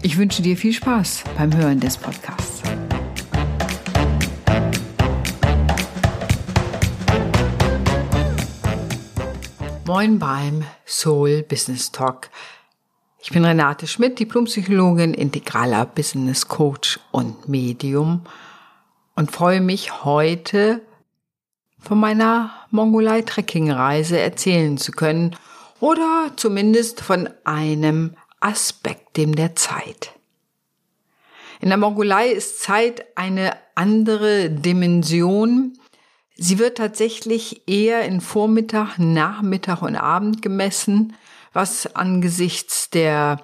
Ich wünsche dir viel Spaß beim Hören des Podcasts. Moin beim Soul Business Talk. Ich bin Renate Schmidt, Diplompsychologin, integraler Business Coach und Medium und freue mich heute von meiner Mongolei Trekking Reise erzählen zu können oder zumindest von einem Aspekt, dem der Zeit. In der Mongolei ist Zeit eine andere Dimension. Sie wird tatsächlich eher in Vormittag, Nachmittag und Abend gemessen, was angesichts der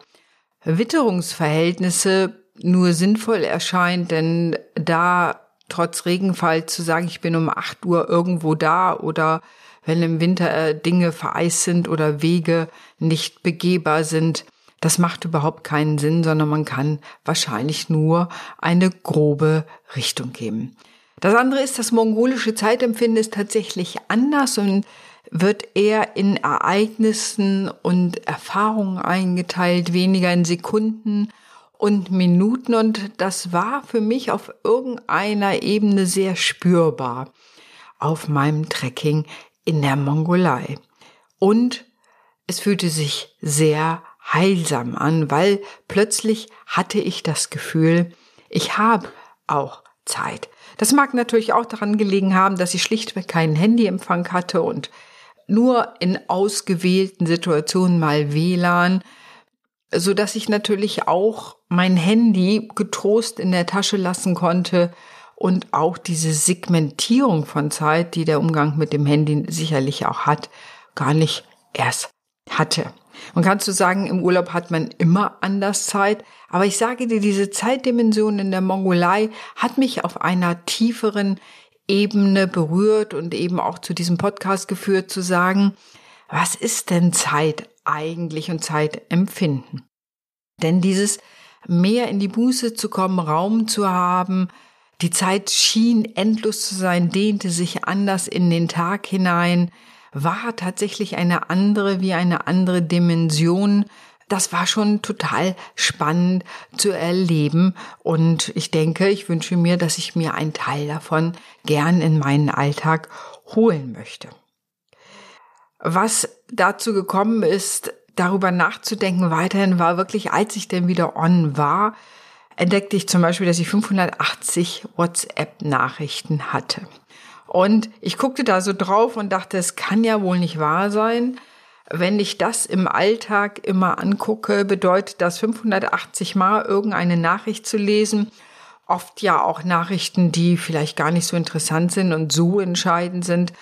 Witterungsverhältnisse nur sinnvoll erscheint, denn da trotz Regenfall zu sagen, ich bin um 8 Uhr irgendwo da oder wenn im Winter äh, Dinge vereist sind oder Wege nicht begehbar sind, das macht überhaupt keinen Sinn, sondern man kann wahrscheinlich nur eine grobe Richtung geben. Das andere ist, das mongolische Zeitempfinden ist tatsächlich anders und wird eher in Ereignissen und Erfahrungen eingeteilt, weniger in Sekunden und Minuten. Und das war für mich auf irgendeiner Ebene sehr spürbar auf meinem Trekking in der Mongolei. Und es fühlte sich sehr heilsam an, weil plötzlich hatte ich das Gefühl, ich habe auch Zeit. Das mag natürlich auch daran gelegen haben, dass ich schlichtweg keinen Handyempfang hatte und nur in ausgewählten Situationen mal WLAN, so dass ich natürlich auch mein Handy getrost in der Tasche lassen konnte und auch diese Segmentierung von Zeit, die der Umgang mit dem Handy sicherlich auch hat, gar nicht erst hatte. Und kannst du sagen, im Urlaub hat man immer anders Zeit. Aber ich sage dir, diese Zeitdimension in der Mongolei hat mich auf einer tieferen Ebene berührt und eben auch zu diesem Podcast geführt, zu sagen, was ist denn Zeit eigentlich und Zeitempfinden? Denn dieses mehr in die Buße zu kommen, Raum zu haben, die Zeit schien endlos zu sein, dehnte sich anders in den Tag hinein, war tatsächlich eine andere wie eine andere Dimension. Das war schon total spannend zu erleben und ich denke, ich wünsche mir, dass ich mir einen Teil davon gern in meinen Alltag holen möchte. Was dazu gekommen ist, darüber nachzudenken weiterhin war wirklich, als ich denn wieder on war, entdeckte ich zum Beispiel, dass ich 580 WhatsApp-Nachrichten hatte. Und ich guckte da so drauf und dachte, es kann ja wohl nicht wahr sein. Wenn ich das im Alltag immer angucke, bedeutet das 580 Mal irgendeine Nachricht zu lesen. Oft ja auch Nachrichten, die vielleicht gar nicht so interessant sind und so entscheidend sind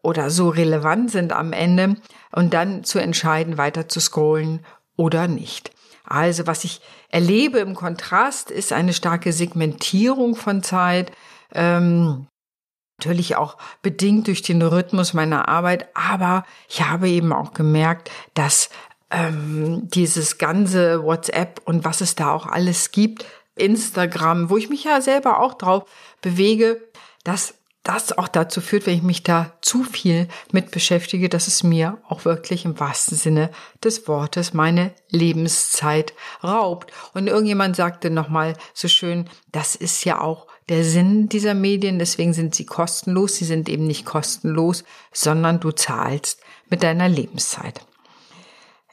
oder so relevant sind am Ende und dann zu entscheiden, weiter zu scrollen oder nicht. Also was ich erlebe im Kontrast ist eine starke Segmentierung von Zeit. Ähm, natürlich auch bedingt durch den Rhythmus meiner Arbeit, aber ich habe eben auch gemerkt, dass ähm, dieses ganze WhatsApp und was es da auch alles gibt, Instagram, wo ich mich ja selber auch drauf bewege, dass das auch dazu führt, wenn ich mich da zu viel mit beschäftige, dass es mir auch wirklich im wahrsten Sinne des Wortes meine Lebenszeit raubt. Und irgendjemand sagte nochmal so schön, das ist ja auch der Sinn dieser Medien, deswegen sind sie kostenlos. Sie sind eben nicht kostenlos, sondern du zahlst mit deiner Lebenszeit.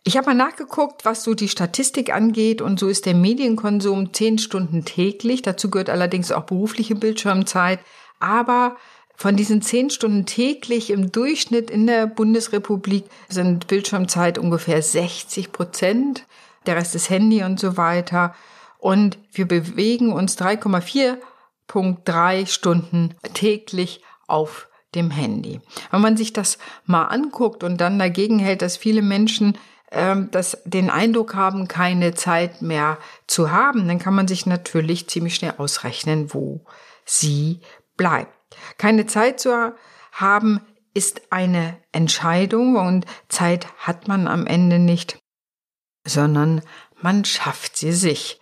Ich habe mal nachgeguckt, was so die Statistik angeht und so ist der Medienkonsum zehn Stunden täglich. Dazu gehört allerdings auch berufliche Bildschirmzeit. Aber von diesen zehn Stunden täglich im Durchschnitt in der Bundesrepublik sind Bildschirmzeit ungefähr 60 Prozent. Der Rest ist Handy und so weiter. Und wir bewegen uns 3,4 8,3 Stunden täglich auf dem Handy. Wenn man sich das mal anguckt und dann dagegen hält, dass viele Menschen ähm, das, den Eindruck haben, keine Zeit mehr zu haben, dann kann man sich natürlich ziemlich schnell ausrechnen, wo sie bleibt. Keine Zeit zu haben ist eine Entscheidung und Zeit hat man am Ende nicht, sondern man schafft sie sich.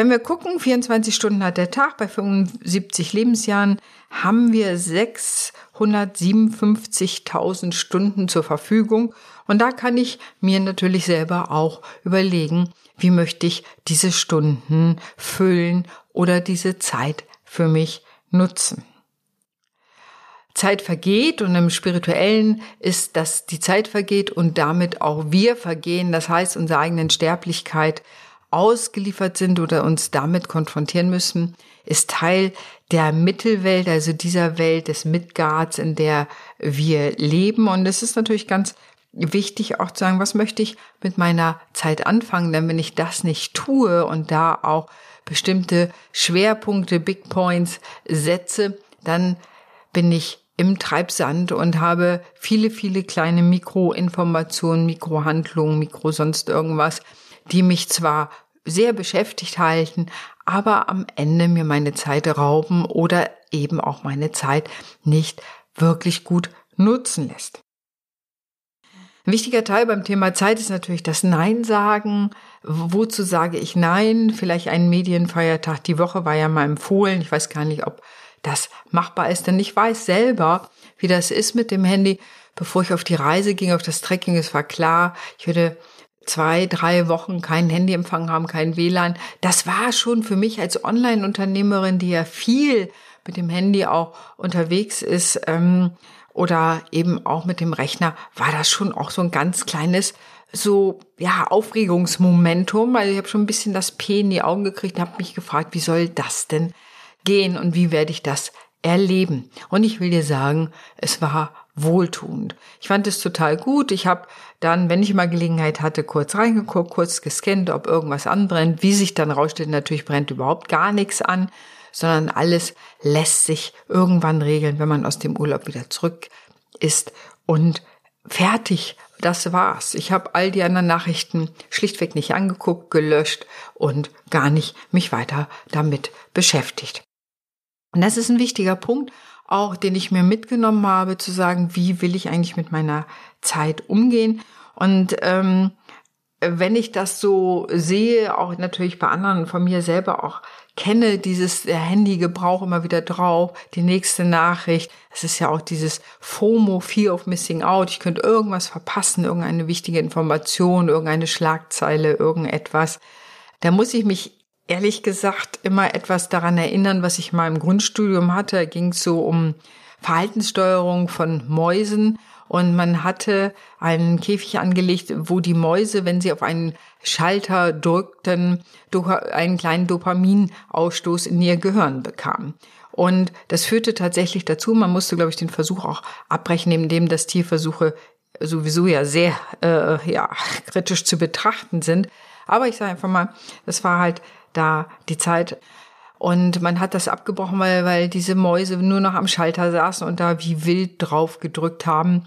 Wenn wir gucken, 24 Stunden hat der Tag, bei 75 Lebensjahren haben wir 657.000 Stunden zur Verfügung. Und da kann ich mir natürlich selber auch überlegen, wie möchte ich diese Stunden füllen oder diese Zeit für mich nutzen. Zeit vergeht und im Spirituellen ist, dass die Zeit vergeht und damit auch wir vergehen. Das heißt, unsere eigenen Sterblichkeit ausgeliefert sind oder uns damit konfrontieren müssen, ist Teil der Mittelwelt, also dieser Welt des Midgards, in der wir leben. Und es ist natürlich ganz wichtig auch zu sagen, was möchte ich mit meiner Zeit anfangen? Denn wenn ich das nicht tue und da auch bestimmte Schwerpunkte, Big Points setze, dann bin ich im Treibsand und habe viele, viele kleine Mikroinformationen, Mikrohandlungen, Mikro sonst irgendwas, die mich zwar sehr beschäftigt halten, aber am Ende mir meine Zeit rauben oder eben auch meine Zeit nicht wirklich gut nutzen lässt. Ein wichtiger Teil beim Thema Zeit ist natürlich das Nein sagen. Wozu sage ich Nein? Vielleicht einen Medienfeiertag die Woche war ja mal empfohlen. Ich weiß gar nicht, ob das machbar ist, denn ich weiß selber, wie das ist mit dem Handy. Bevor ich auf die Reise ging, auf das Trekking, es war klar, ich würde zwei, drei Wochen keinen Handyempfang haben, kein WLAN. Das war schon für mich als Online-Unternehmerin, die ja viel mit dem Handy auch unterwegs ist ähm, oder eben auch mit dem Rechner, war das schon auch so ein ganz kleines so ja Aufregungsmomentum, weil ich habe schon ein bisschen das P in die Augen gekriegt und habe mich gefragt, wie soll das denn gehen und wie werde ich das erleben? Und ich will dir sagen, es war wohltuend. Ich fand es total gut. Ich habe dann, wenn ich mal Gelegenheit hatte, kurz reingeguckt, kurz gescannt, ob irgendwas anbrennt. Wie sich dann rausstellt, natürlich brennt überhaupt gar nichts an, sondern alles lässt sich irgendwann regeln, wenn man aus dem Urlaub wieder zurück ist und fertig. Das war's. Ich habe all die anderen Nachrichten schlichtweg nicht angeguckt, gelöscht und gar nicht mich weiter damit beschäftigt. Und das ist ein wichtiger Punkt, auch den ich mir mitgenommen habe, zu sagen, wie will ich eigentlich mit meiner Zeit umgehen. Und ähm, wenn ich das so sehe, auch natürlich bei anderen von mir selber auch kenne, dieses Handygebrauch immer wieder drauf, die nächste Nachricht. Es ist ja auch dieses FOMO, Fear of Missing Out. Ich könnte irgendwas verpassen, irgendeine wichtige Information, irgendeine Schlagzeile, irgendetwas. Da muss ich mich ehrlich gesagt immer etwas daran erinnern, was ich mal im Grundstudium hatte. Da ging es so um Verhaltenssteuerung von Mäusen und man hatte einen Käfig angelegt, wo die Mäuse, wenn sie auf einen Schalter drückten, einen kleinen Dopaminausstoß in ihr Gehirn bekamen. Und das führte tatsächlich dazu, man musste, glaube ich, den Versuch auch abbrechen, indem das Tierversuche sowieso ja sehr äh, ja, kritisch zu betrachten sind. Aber ich sage einfach mal, das war halt da die Zeit. Und man hat das abgebrochen, weil, weil diese Mäuse nur noch am Schalter saßen und da wie wild drauf gedrückt haben.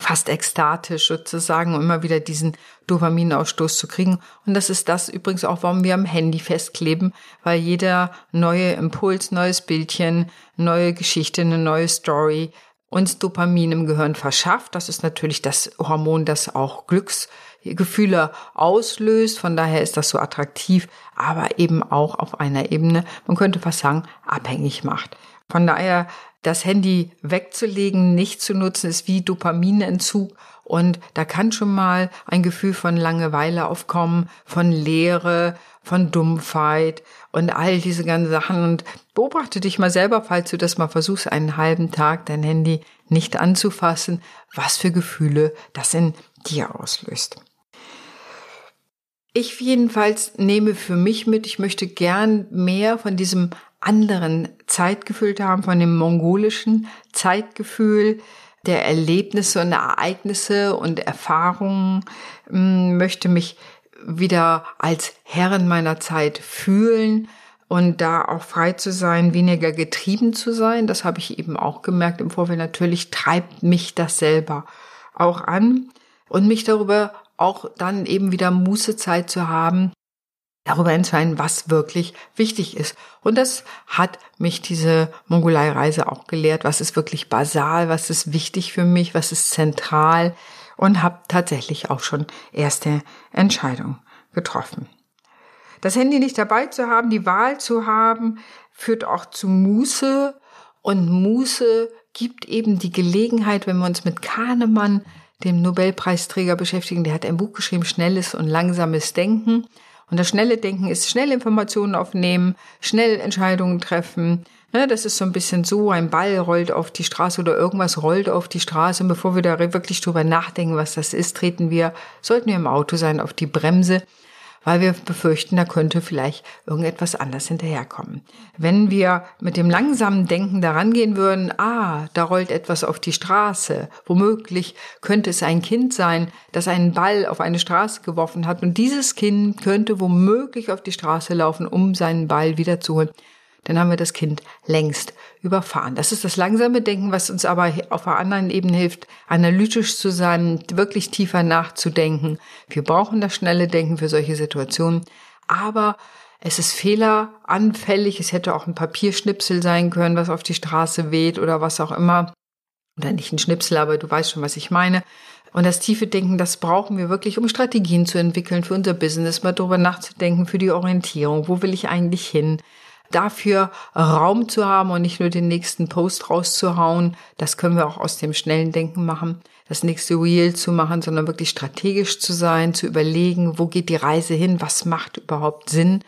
Fast ekstatisch sozusagen, um immer wieder diesen Dopaminausstoß zu kriegen. Und das ist das übrigens auch, warum wir am Handy festkleben, weil jeder neue Impuls, neues Bildchen, neue Geschichte, eine neue Story uns Dopamin im Gehirn verschafft. Das ist natürlich das Hormon, das auch Glücks Gefühle auslöst. Von daher ist das so attraktiv, aber eben auch auf einer Ebene, man könnte fast sagen, abhängig macht. Von daher das Handy wegzulegen, nicht zu nutzen, ist wie Dopaminentzug. Und da kann schon mal ein Gefühl von Langeweile aufkommen, von Leere, von Dumpfheit und all diese ganzen Sachen. Und beobachte dich mal selber, falls du das mal versuchst, einen halben Tag dein Handy nicht anzufassen, was für Gefühle das in dir auslöst. Ich jedenfalls nehme für mich mit, ich möchte gern mehr von diesem anderen Zeitgefühl haben, von dem mongolischen Zeitgefühl der Erlebnisse und Ereignisse und Erfahrungen, hm, möchte mich wieder als Herrin meiner Zeit fühlen und da auch frei zu sein, weniger getrieben zu sein. Das habe ich eben auch gemerkt im Vorfeld. Natürlich treibt mich das selber auch an. und mich darüber auch dann eben wieder Mußezeit zu haben, darüber entscheiden, was wirklich wichtig ist. Und das hat mich diese Mongolei-Reise auch gelehrt. Was ist wirklich basal? Was ist wichtig für mich? Was ist zentral? Und habe tatsächlich auch schon erste Entscheidungen getroffen. Das Handy nicht dabei zu haben, die Wahl zu haben, führt auch zu Muße. Und Muße gibt eben die Gelegenheit, wenn wir uns mit Kahnemann, dem Nobelpreisträger, beschäftigen, der hat ein Buch geschrieben, Schnelles und Langsames Denken. Und das schnelle Denken ist schnell Informationen aufnehmen, schnell Entscheidungen treffen. Ne, das ist so ein bisschen so, ein Ball rollt auf die Straße oder irgendwas rollt auf die Straße. Und bevor wir da wirklich drüber nachdenken, was das ist, treten wir, sollten wir im Auto sein, auf die Bremse weil wir befürchten, da könnte vielleicht irgendetwas anders hinterherkommen. Wenn wir mit dem langsamen Denken daran gehen würden, ah, da rollt etwas auf die Straße, womöglich könnte es ein Kind sein, das einen Ball auf eine Straße geworfen hat und dieses Kind könnte womöglich auf die Straße laufen, um seinen Ball wiederzuholen dann haben wir das Kind längst überfahren. Das ist das langsame Denken, was uns aber auf einer anderen Ebene hilft, analytisch zu sein, wirklich tiefer nachzudenken. Wir brauchen das schnelle Denken für solche Situationen, aber es ist fehleranfällig. Es hätte auch ein Papierschnipsel sein können, was auf die Straße weht oder was auch immer. Oder nicht ein Schnipsel, aber du weißt schon, was ich meine. Und das tiefe Denken, das brauchen wir wirklich, um Strategien zu entwickeln für unser Business, mal darüber nachzudenken, für die Orientierung. Wo will ich eigentlich hin? Dafür Raum zu haben und nicht nur den nächsten Post rauszuhauen. Das können wir auch aus dem schnellen Denken machen. Das nächste Reel zu machen, sondern wirklich strategisch zu sein, zu überlegen, wo geht die Reise hin, was macht überhaupt Sinn,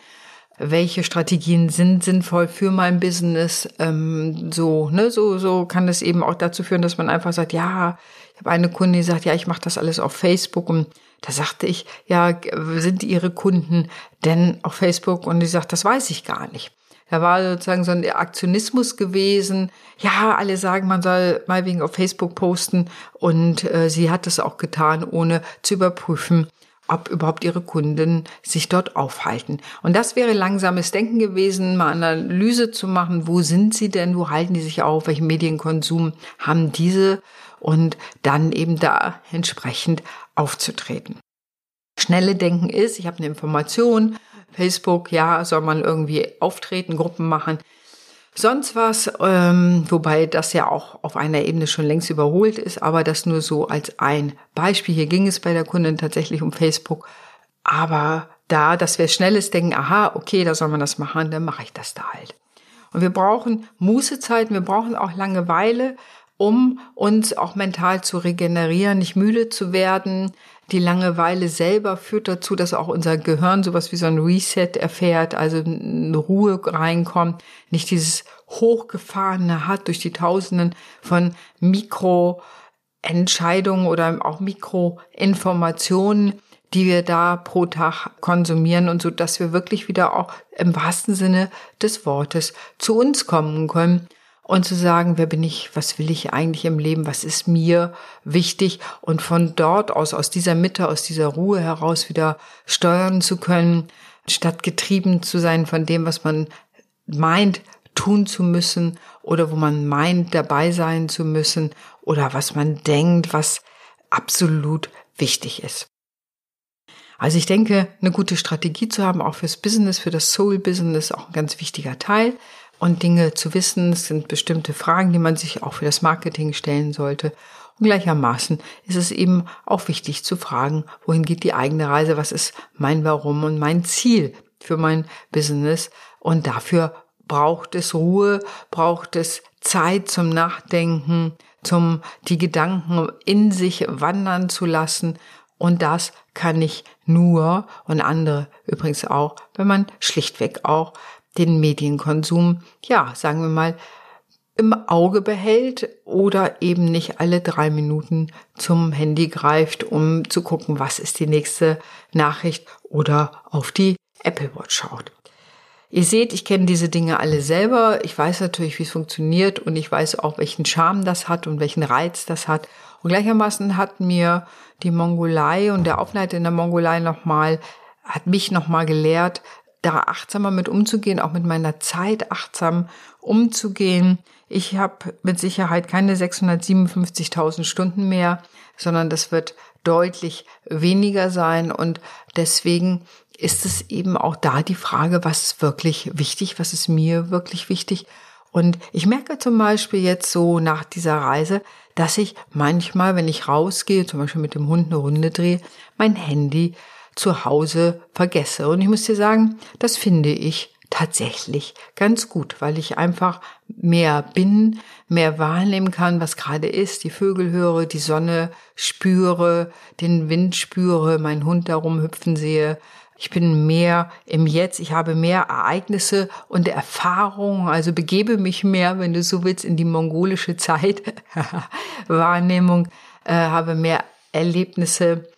welche Strategien sind sinnvoll für mein Business. Ähm, so, ne, so, so kann es eben auch dazu führen, dass man einfach sagt, ja, ich habe eine Kundin, die sagt, ja, ich mache das alles auf Facebook und da sagte ich, ja, sind Ihre Kunden denn auf Facebook? Und die sagt, das weiß ich gar nicht. Da war sozusagen so ein Aktionismus gewesen. Ja, alle sagen, man soll mal wegen auf Facebook posten und äh, sie hat es auch getan, ohne zu überprüfen, ob überhaupt ihre Kunden sich dort aufhalten. Und das wäre langsames Denken gewesen, mal Analyse zu machen, wo sind sie denn, wo halten die sich auf, welchen Medienkonsum haben diese und dann eben da entsprechend aufzutreten. Schnelle Denken ist, ich habe eine Information, Facebook, ja, soll man irgendwie auftreten, Gruppen machen. Sonst was, ähm, wobei das ja auch auf einer Ebene schon längst überholt ist, aber das nur so als ein Beispiel. Hier ging es bei der Kundin tatsächlich um Facebook, aber da, dass wir schnelles denken, aha, okay, da soll man das machen, dann mache ich das da halt. Und wir brauchen Mußezeiten, wir brauchen auch Langeweile, um uns auch mental zu regenerieren, nicht müde zu werden. Die Langeweile selber führt dazu, dass auch unser Gehirn sowas wie so ein Reset erfährt, also eine Ruhe reinkommt, nicht dieses hochgefahrene hat durch die Tausenden von Mikroentscheidungen oder auch Mikroinformationen, die wir da pro Tag konsumieren und so, dass wir wirklich wieder auch im wahrsten Sinne des Wortes zu uns kommen können und zu sagen, wer bin ich, was will ich eigentlich im Leben, was ist mir wichtig und von dort aus, aus dieser Mitte, aus dieser Ruhe heraus wieder steuern zu können, statt getrieben zu sein von dem, was man meint tun zu müssen oder wo man meint dabei sein zu müssen oder was man denkt, was absolut wichtig ist. Also ich denke, eine gute Strategie zu haben, auch fürs Business, für das Soul Business, auch ein ganz wichtiger Teil und Dinge zu wissen. Es sind bestimmte Fragen, die man sich auch für das Marketing stellen sollte. Und gleichermaßen ist es eben auch wichtig zu fragen, wohin geht die eigene Reise, was ist mein Warum und mein Ziel für mein Business. Und dafür braucht es Ruhe, braucht es Zeit zum Nachdenken, zum die Gedanken in sich wandern zu lassen. Und das kann ich nur und andere übrigens auch, wenn man schlichtweg auch den Medienkonsum, ja, sagen wir mal, im Auge behält oder eben nicht alle drei Minuten zum Handy greift, um zu gucken, was ist die nächste Nachricht oder auf die Apple Watch schaut. Ihr seht, ich kenne diese Dinge alle selber. Ich weiß natürlich, wie es funktioniert und ich weiß auch, welchen Charme das hat und welchen Reiz das hat. Und gleichermaßen hat mir die Mongolei und der Aufleiter in der Mongolei nochmal, hat mich nochmal gelehrt, da achtsamer mit umzugehen, auch mit meiner Zeit achtsam umzugehen. Ich habe mit Sicherheit keine 657.000 Stunden mehr, sondern das wird deutlich weniger sein und deswegen ist es eben auch da die Frage, was ist wirklich wichtig, was ist mir wirklich wichtig. Und ich merke zum Beispiel jetzt so nach dieser Reise, dass ich manchmal, wenn ich rausgehe, zum Beispiel mit dem Hund eine Runde drehe, mein Handy zu Hause vergesse. Und ich muss dir sagen, das finde ich tatsächlich ganz gut, weil ich einfach mehr bin, mehr wahrnehmen kann, was gerade ist, die Vögel höre, die Sonne spüre, den Wind spüre, meinen Hund darum hüpfen sehe. Ich bin mehr im Jetzt, ich habe mehr Ereignisse und Erfahrungen, also begebe mich mehr, wenn du so willst, in die mongolische Zeit, Wahrnehmung, äh, habe mehr Erlebnisse,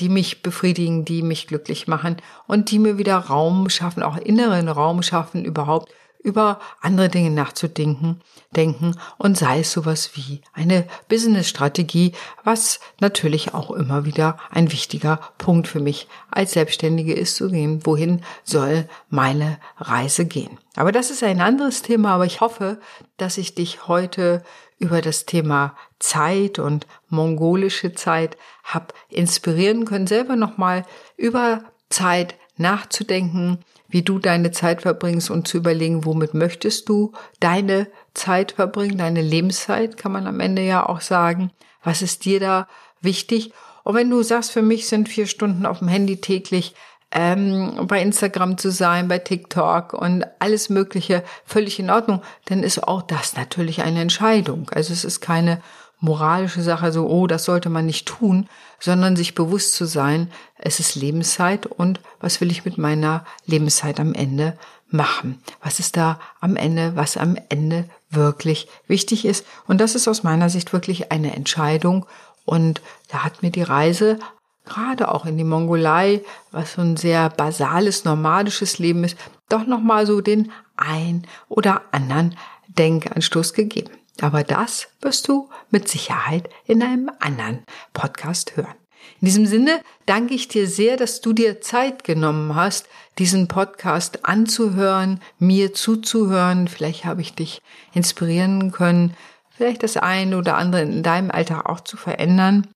die mich befriedigen, die mich glücklich machen und die mir wieder Raum schaffen, auch inneren Raum schaffen, überhaupt über andere Dinge nachzudenken, denken und sei es sowas wie eine Business-Strategie, was natürlich auch immer wieder ein wichtiger Punkt für mich als Selbstständige ist zu gehen, wohin soll meine Reise gehen. Aber das ist ein anderes Thema, aber ich hoffe, dass ich dich heute über das Thema Zeit und mongolische Zeit habe inspirieren können, selber nochmal über Zeit nachzudenken, wie du deine Zeit verbringst und zu überlegen, womit möchtest du deine Zeit verbringen, deine Lebenszeit, kann man am Ende ja auch sagen. Was ist dir da wichtig? Und wenn du sagst, für mich sind vier Stunden auf dem Handy täglich ähm, bei Instagram zu sein, bei TikTok und alles Mögliche völlig in Ordnung, dann ist auch das natürlich eine Entscheidung. Also es ist keine moralische Sache, so, oh, das sollte man nicht tun, sondern sich bewusst zu sein, es ist Lebenszeit und was will ich mit meiner Lebenszeit am Ende machen? Was ist da am Ende, was am Ende wirklich wichtig ist? Und das ist aus meiner Sicht wirklich eine Entscheidung und da hat mir die Reise gerade auch in die Mongolei, was so ein sehr basales, nomadisches Leben ist, doch nochmal so den ein oder anderen Denkanstoß gegeben. Aber das wirst du mit Sicherheit in einem anderen Podcast hören. In diesem Sinne danke ich dir sehr, dass du dir Zeit genommen hast, diesen Podcast anzuhören, mir zuzuhören. Vielleicht habe ich dich inspirieren können, vielleicht das eine oder andere in deinem Alltag auch zu verändern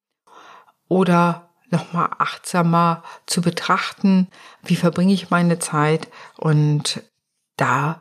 oder nochmal achtsamer zu betrachten, wie verbringe ich meine Zeit und da,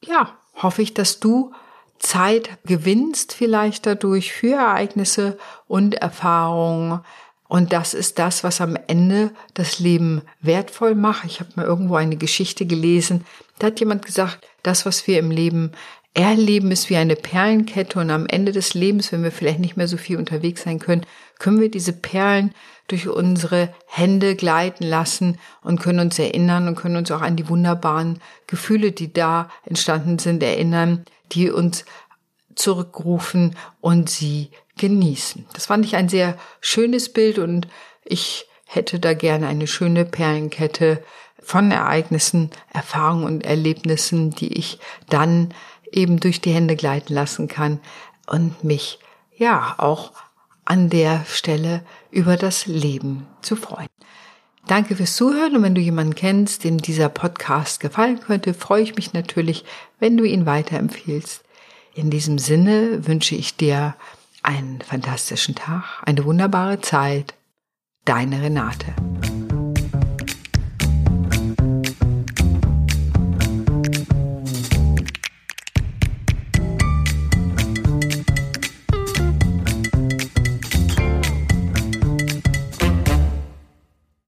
ja, hoffe ich, dass du Zeit gewinnst vielleicht dadurch für Ereignisse und Erfahrungen. Und das ist das, was am Ende das Leben wertvoll macht. Ich habe mal irgendwo eine Geschichte gelesen. Da hat jemand gesagt, das, was wir im Leben erleben, ist wie eine Perlenkette. Und am Ende des Lebens, wenn wir vielleicht nicht mehr so viel unterwegs sein können, können wir diese Perlen durch unsere Hände gleiten lassen und können uns erinnern und können uns auch an die wunderbaren Gefühle, die da entstanden sind, erinnern, die uns zurückrufen und sie genießen. Das fand ich ein sehr schönes Bild und ich hätte da gerne eine schöne Perlenkette von Ereignissen, Erfahrungen und Erlebnissen, die ich dann eben durch die Hände gleiten lassen kann und mich ja auch an der Stelle über das Leben zu freuen. Danke fürs Zuhören und wenn du jemanden kennst, dem dieser Podcast gefallen könnte, freue ich mich natürlich, wenn du ihn weiterempfiehlst. In diesem Sinne wünsche ich dir einen fantastischen Tag, eine wunderbare Zeit. Deine Renate.